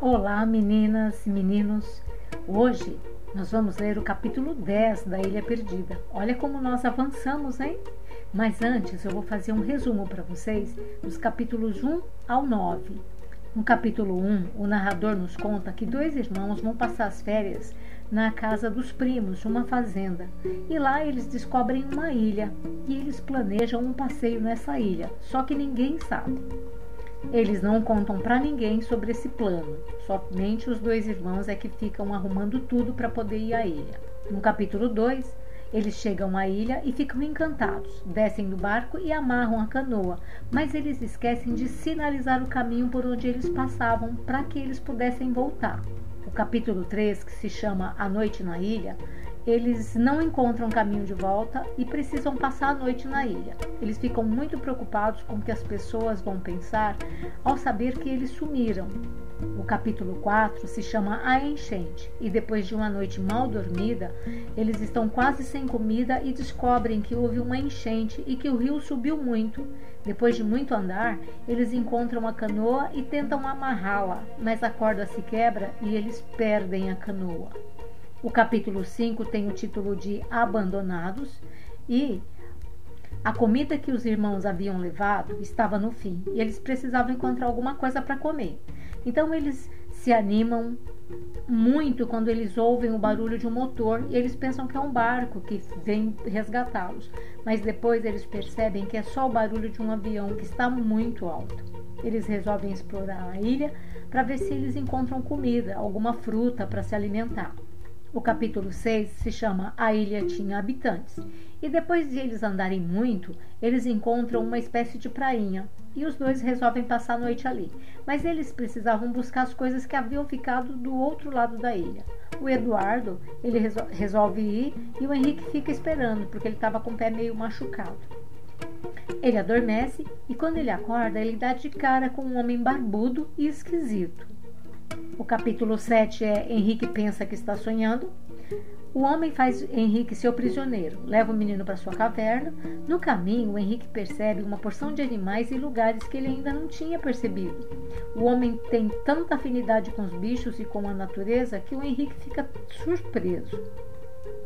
Olá, meninas e meninos. Hoje nós vamos ler o capítulo 10 da Ilha Perdida. Olha como nós avançamos, hein? Mas antes eu vou fazer um resumo para vocês dos capítulos 1 ao 9. No capítulo 1, o narrador nos conta que dois irmãos vão passar as férias na casa dos primos, uma fazenda. E lá eles descobrem uma ilha e eles planejam um passeio nessa ilha, só que ninguém sabe. Eles não contam para ninguém sobre esse plano, somente os dois irmãos é que ficam arrumando tudo para poder ir à ilha. No capítulo 2, eles chegam à ilha e ficam encantados, descem do barco e amarram a canoa, mas eles esquecem de sinalizar o caminho por onde eles passavam para que eles pudessem voltar. O capítulo 3, que se chama A Noite na Ilha, eles não encontram caminho de volta e precisam passar a noite na ilha. Eles ficam muito preocupados com o que as pessoas vão pensar ao saber que eles sumiram. O capítulo 4 se chama A Enchente, e depois de uma noite mal dormida, eles estão quase sem comida e descobrem que houve uma enchente e que o rio subiu muito. Depois de muito andar, eles encontram a canoa e tentam amarrá-la, mas a corda se quebra e eles perdem a canoa. O capítulo 5 tem o título de Abandonados e a comida que os irmãos haviam levado estava no fim e eles precisavam encontrar alguma coisa para comer. Então eles se animam muito quando eles ouvem o barulho de um motor e eles pensam que é um barco que vem resgatá-los, mas depois eles percebem que é só o barulho de um avião que está muito alto. Eles resolvem explorar a ilha para ver se eles encontram comida, alguma fruta para se alimentar. O capítulo 6 se chama A Ilha Tinha Habitantes. E depois de eles andarem muito, eles encontram uma espécie de prainha e os dois resolvem passar a noite ali. Mas eles precisavam buscar as coisas que haviam ficado do outro lado da ilha. O Eduardo, ele resolve ir e o Henrique fica esperando, porque ele estava com o pé meio machucado. Ele adormece e quando ele acorda, ele dá de cara com um homem barbudo e esquisito. O capítulo 7 é Henrique pensa que está sonhando. O homem faz Henrique seu prisioneiro, leva o menino para sua caverna. No caminho, Henrique percebe uma porção de animais e lugares que ele ainda não tinha percebido. O homem tem tanta afinidade com os bichos e com a natureza que o Henrique fica surpreso.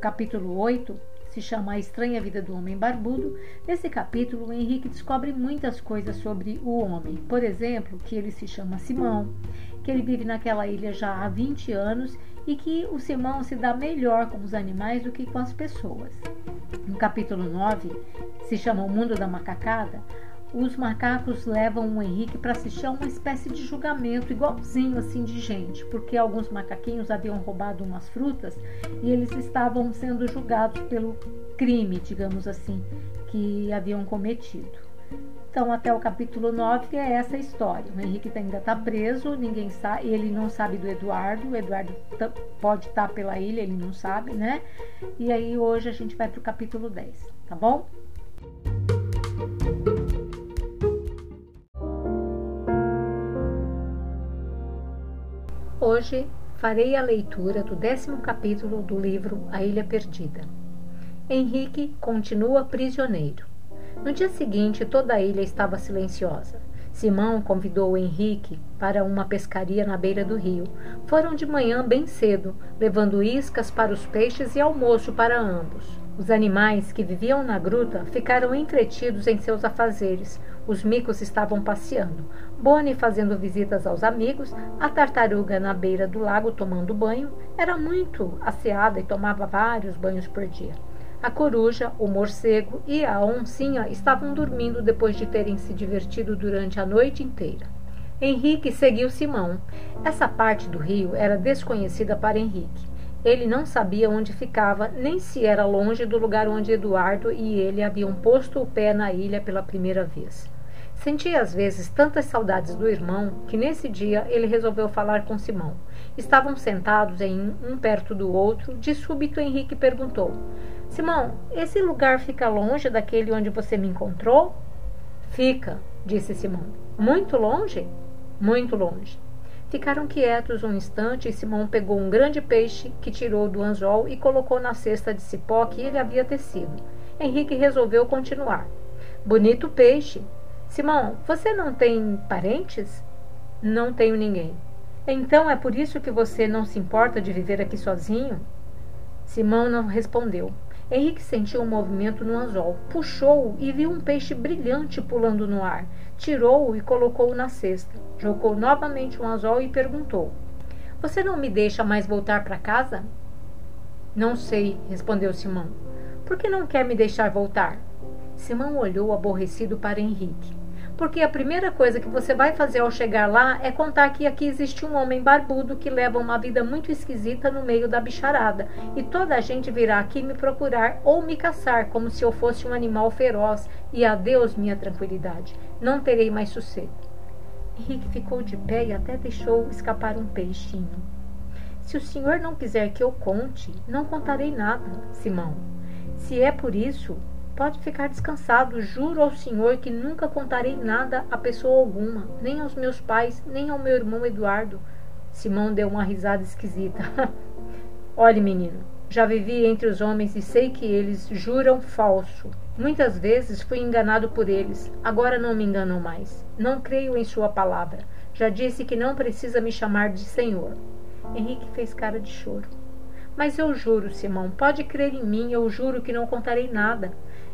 Capítulo 8 se chama A Estranha Vida do Homem Barbudo. Nesse capítulo, o Henrique descobre muitas coisas sobre o homem. Por exemplo, que ele se chama Simão, que ele vive naquela ilha já há 20 anos e que o Simão se dá melhor com os animais do que com as pessoas. No capítulo 9, se chama O Mundo da Macacada, os macacos levam o Henrique para assistir a uma espécie de julgamento igualzinho assim de gente, porque alguns macaquinhos haviam roubado umas frutas e eles estavam sendo julgados pelo crime, digamos assim, que haviam cometido. Então, até o capítulo 9 é essa história. O Henrique ainda está preso, ninguém sabe, ele não sabe do Eduardo. O Eduardo pode estar tá pela ilha, ele não sabe, né? E aí hoje a gente vai para o capítulo 10, tá bom? Hoje farei a leitura do décimo capítulo do livro A Ilha Perdida. Henrique continua prisioneiro. No dia seguinte, toda a ilha estava silenciosa. Simão convidou Henrique para uma pescaria na beira do rio. Foram de manhã bem cedo, levando iscas para os peixes e almoço para ambos. Os animais que viviam na gruta ficaram entretidos em seus afazeres. Os micos estavam passeando, Boni fazendo visitas aos amigos, a tartaruga na beira do lago tomando banho. Era muito asseada e tomava vários banhos por dia. A coruja, o morcego e a oncinha estavam dormindo depois de terem se divertido durante a noite inteira. Henrique seguiu Simão. Essa parte do rio era desconhecida para Henrique. Ele não sabia onde ficava, nem se era longe do lugar onde Eduardo e ele haviam posto o pé na ilha pela primeira vez. Sentia às vezes tantas saudades do irmão que nesse dia ele resolveu falar com Simão. Estavam sentados em um perto do outro. De súbito Henrique perguntou: Simão, esse lugar fica longe daquele onde você me encontrou? Fica, disse Simão. Muito longe? Muito longe. Ficaram quietos um instante e Simão pegou um grande peixe que tirou do anzol e colocou na cesta de cipó que ele havia tecido. Henrique resolveu continuar. Bonito peixe. Simão, você não tem parentes? Não tenho ninguém. Então é por isso que você não se importa de viver aqui sozinho? Simão não respondeu. Henrique sentiu um movimento no anzol, puxou-o e viu um peixe brilhante pulando no ar. Tirou-o e colocou-o na cesta. Jogou novamente o anzol e perguntou: Você não me deixa mais voltar para casa? Não sei, respondeu Simão. Por que não quer me deixar voltar? Simão olhou aborrecido para Henrique porque a primeira coisa que você vai fazer ao chegar lá é contar que aqui existe um homem barbudo que leva uma vida muito esquisita no meio da bicharada, e toda a gente virá aqui me procurar ou me caçar como se eu fosse um animal feroz, e adeus minha tranquilidade. Não terei mais sossego. Henrique ficou de pé e até deixou escapar um peixinho. Se o senhor não quiser que eu conte, não contarei nada, Simão. Se é por isso, Pode ficar descansado, juro ao senhor que nunca contarei nada a pessoa alguma, nem aos meus pais, nem ao meu irmão Eduardo. Simão deu uma risada esquisita. Olhe, menino, já vivi entre os homens e sei que eles juram falso. Muitas vezes fui enganado por eles, agora não me enganam mais. Não creio em sua palavra. Já disse que não precisa me chamar de senhor. Henrique fez cara de choro. Mas eu juro, Simão, pode crer em mim, eu juro que não contarei nada.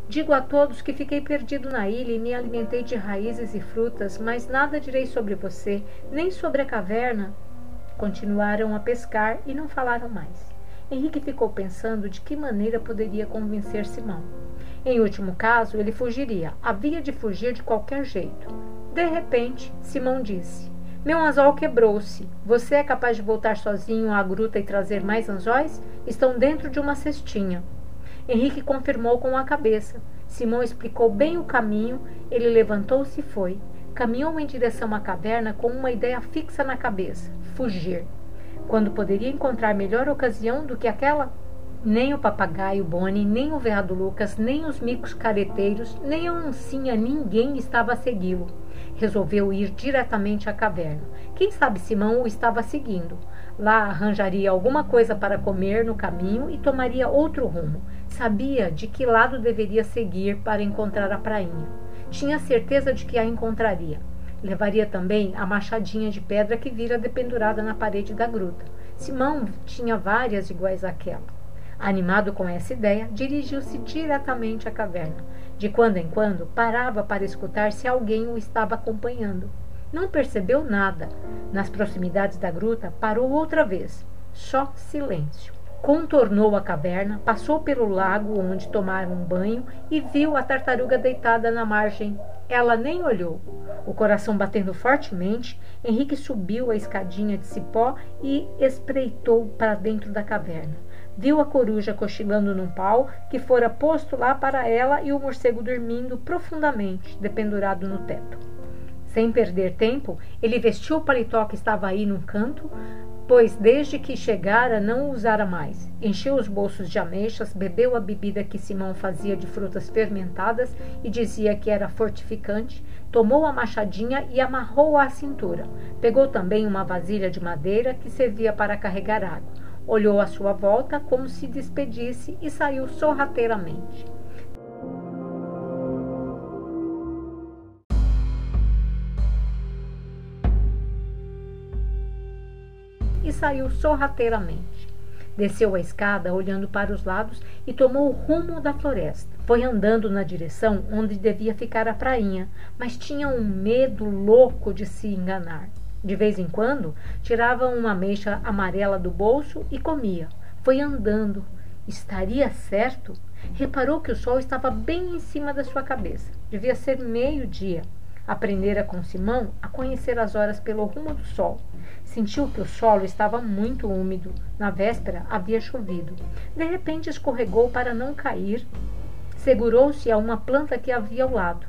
Digo a todos que fiquei perdido na ilha e me alimentei de raízes e frutas, mas nada direi sobre você, nem sobre a caverna. Continuaram a pescar e não falaram mais. Henrique ficou pensando de que maneira poderia convencer Simão. Em último caso, ele fugiria. Havia de fugir de qualquer jeito. De repente, Simão disse: Meu anzol quebrou-se. Você é capaz de voltar sozinho à gruta e trazer mais anzóis? Estão dentro de uma cestinha. Henrique confirmou com a cabeça. Simão explicou bem o caminho, ele levantou-se e foi. Caminhou em direção à caverna com uma ideia fixa na cabeça: fugir. Quando poderia encontrar melhor ocasião do que aquela? Nem o papagaio Boni, nem o veado Lucas, nem os micos careteiros, nem a oncinha, ninguém estava a segui-lo. Resolveu ir diretamente à caverna. Quem sabe Simão o estava seguindo. Lá arranjaria alguma coisa para comer no caminho e tomaria outro rumo. Sabia de que lado deveria seguir para encontrar a prainha. Tinha certeza de que a encontraria. Levaria também a machadinha de pedra que vira dependurada na parede da gruta. Simão tinha várias iguais àquela. Animado com essa ideia, dirigiu-se diretamente à caverna. De quando em quando, parava para escutar se alguém o estava acompanhando. Não percebeu nada. Nas proximidades da gruta, parou outra vez. Só silêncio. Contornou a caverna, passou pelo lago onde tomaram um banho e viu a tartaruga deitada na margem. Ela nem olhou. O coração batendo fortemente, Henrique subiu a escadinha de cipó e espreitou para dentro da caverna. Viu a coruja cochilando num pau que fora posto lá para ela e o morcego dormindo profundamente, dependurado no teto. Sem perder tempo, ele vestiu o paletó que estava aí num canto, pois desde que chegara não o usara mais. Encheu os bolsos de ameixas, bebeu a bebida que Simão fazia de frutas fermentadas e dizia que era fortificante, tomou a machadinha e amarrou-a à cintura. Pegou também uma vasilha de madeira que servia para carregar água. Olhou à sua volta como se despedisse e saiu sorrateiramente. Saiu sorrateiramente. Desceu a escada, olhando para os lados, e tomou o rumo da floresta. Foi andando na direção onde devia ficar a prainha, mas tinha um medo louco de se enganar. De vez em quando, tirava uma ameixa amarela do bolso e comia. Foi andando. Estaria certo? Reparou que o sol estava bem em cima da sua cabeça. Devia ser meio-dia. Aprendera com Simão a conhecer as horas pelo rumo do sol. Sentiu que o solo estava muito úmido. Na véspera havia chovido. De repente escorregou para não cair. Segurou-se a uma planta que havia ao lado.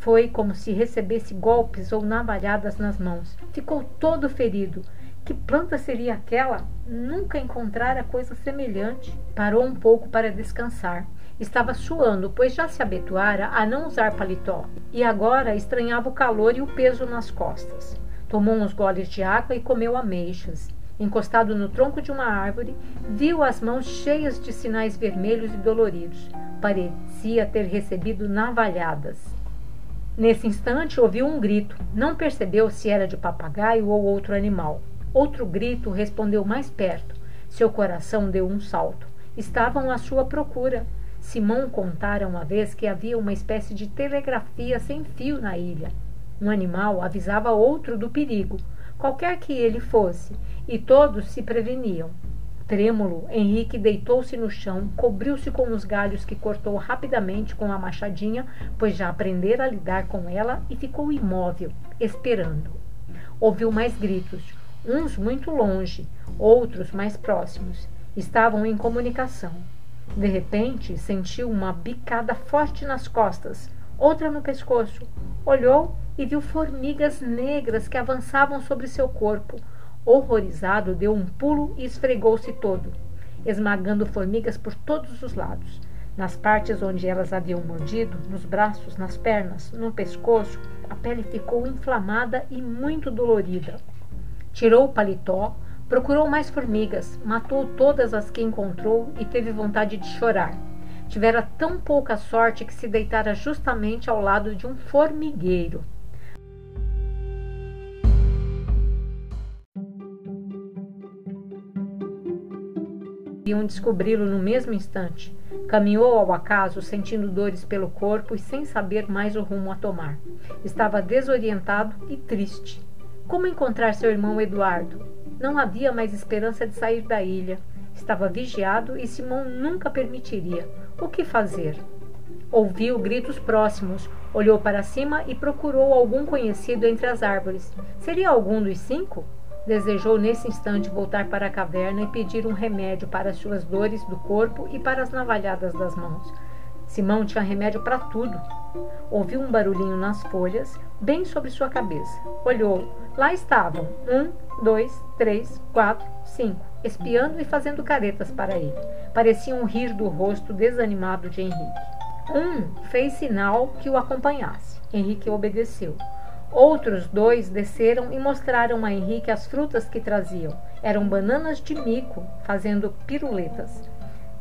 Foi como se recebesse golpes ou navalhadas nas mãos. Ficou todo ferido. Que planta seria aquela? Nunca encontrara coisa semelhante. Parou um pouco para descansar. Estava suando, pois já se habituara a não usar paletó, e agora estranhava o calor e o peso nas costas. Tomou uns goles de água e comeu ameixas. Encostado no tronco de uma árvore, viu as mãos cheias de sinais vermelhos e doloridos. Parecia ter recebido navalhadas. Nesse instante ouviu um grito. Não percebeu se era de papagaio ou outro animal. Outro grito respondeu mais perto. Seu coração deu um salto. Estavam à sua procura. Simão contara uma vez que havia uma espécie de telegrafia sem fio na ilha. Um animal avisava outro do perigo, qualquer que ele fosse, e todos se preveniam. Trêmulo, Henrique deitou-se no chão, cobriu-se com os galhos que cortou rapidamente com a machadinha, pois já aprendera a lidar com ela, e ficou imóvel, esperando. Ouviu mais gritos, uns muito longe, outros mais próximos. Estavam em comunicação. De repente, sentiu uma bicada forte nas costas, outra no pescoço. Olhou e viu formigas negras que avançavam sobre seu corpo Horrorizado, deu um pulo e esfregou-se todo, esmagando formigas por todos os lados. Nas partes onde elas haviam mordido, nos braços, nas pernas, no pescoço, a pele ficou inflamada e muito dolorida. Tirou o paletó, procurou mais formigas, matou todas as que encontrou e teve vontade de chorar. Tivera tão pouca sorte que se deitara justamente ao lado de um formigueiro. Iam descobri-lo no mesmo instante. Caminhou ao acaso, sentindo dores pelo corpo e sem saber mais o rumo a tomar. Estava desorientado e triste. Como encontrar seu irmão Eduardo? Não havia mais esperança de sair da ilha. Estava vigiado e Simão nunca permitiria. O que fazer? Ouviu gritos próximos, olhou para cima e procurou algum conhecido entre as árvores. Seria algum dos cinco? Desejou nesse instante voltar para a caverna e pedir um remédio para as suas dores do corpo e para as navalhadas das mãos. Simão tinha remédio para tudo. Ouviu um barulhinho nas folhas, bem sobre sua cabeça. Olhou. Lá estavam. Um, dois, três, quatro, cinco, espiando e fazendo caretas para ele. Pareciam rir do rosto desanimado de Henrique. Um fez sinal que o acompanhasse. Henrique obedeceu. Outros dois desceram e mostraram a Henrique as frutas que traziam. Eram bananas de mico, fazendo piruletas,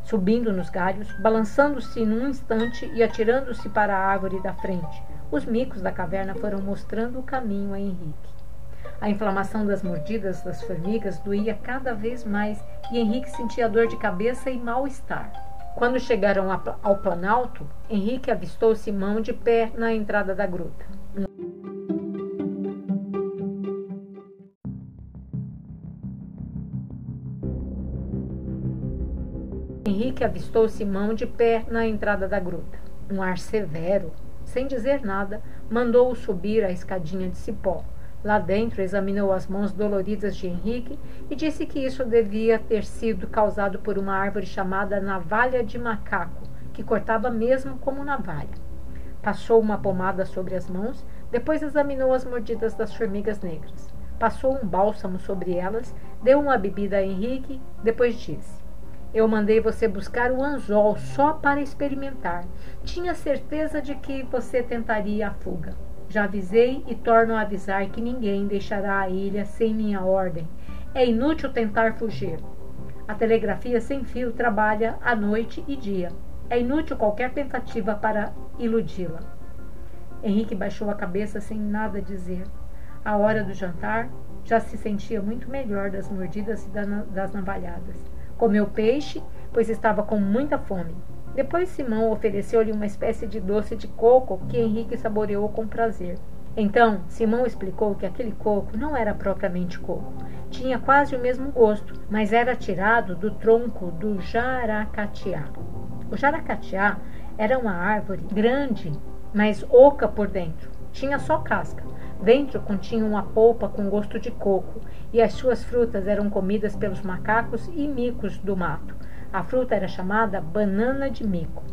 subindo nos galhos, balançando-se num instante e atirando-se para a árvore da frente. Os micos da caverna foram mostrando o caminho a Henrique. A inflamação das mordidas das formigas doía cada vez mais e Henrique sentia dor de cabeça e mal-estar. Quando chegaram ao planalto, Henrique avistou Simão de pé na entrada da gruta. Henrique avistou Simão de pé na entrada da gruta. Um ar severo, sem dizer nada, mandou-o subir a escadinha de cipó. Lá dentro examinou as mãos doloridas de Henrique e disse que isso devia ter sido causado por uma árvore chamada navalha de macaco, que cortava mesmo como navalha. Passou uma pomada sobre as mãos, depois examinou as mordidas das formigas negras. Passou um bálsamo sobre elas, deu uma bebida a Henrique, depois disse: eu mandei você buscar o anzol só para experimentar. Tinha certeza de que você tentaria a fuga. Já avisei e torno a avisar que ninguém deixará a ilha sem minha ordem. É inútil tentar fugir. A telegrafia sem fio trabalha à noite e dia. É inútil qualquer tentativa para iludi-la. Henrique baixou a cabeça sem nada dizer. À hora do jantar, já se sentia muito melhor das mordidas e das navalhadas. Comeu peixe, pois estava com muita fome. Depois Simão ofereceu-lhe uma espécie de doce de coco que Henrique saboreou com prazer. Então, Simão explicou que aquele coco não era propriamente coco. Tinha quase o mesmo gosto, mas era tirado do tronco do jaracatiá. O jaracatiá era uma árvore grande, mas oca por dentro. Tinha só casca. Dentro continha uma polpa com gosto de coco, e as suas frutas eram comidas pelos macacos e micos do mato. A fruta era chamada banana de mico.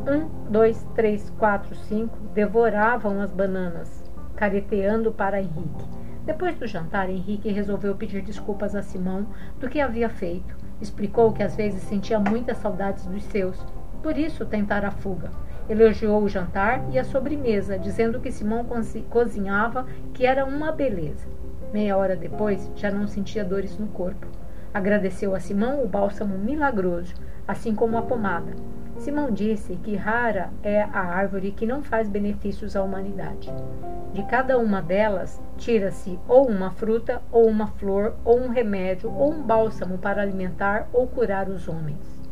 Um, dois, três, quatro, cinco devoravam as bananas, careteando para Henrique. Depois do jantar, Henrique resolveu pedir desculpas a Simão do que havia feito. Explicou que às vezes sentia muitas saudades dos seus, por isso tentara a fuga. Elogiou o jantar e a sobremesa, dizendo que Simão cozinhava, que era uma beleza. Meia hora depois, já não sentia dores no corpo. Agradeceu a Simão o bálsamo milagroso, assim como a pomada. Simão disse que rara é a árvore que não faz benefícios à humanidade. De cada uma delas, tira-se ou uma fruta, ou uma flor, ou um remédio, ou um bálsamo para alimentar ou curar os homens.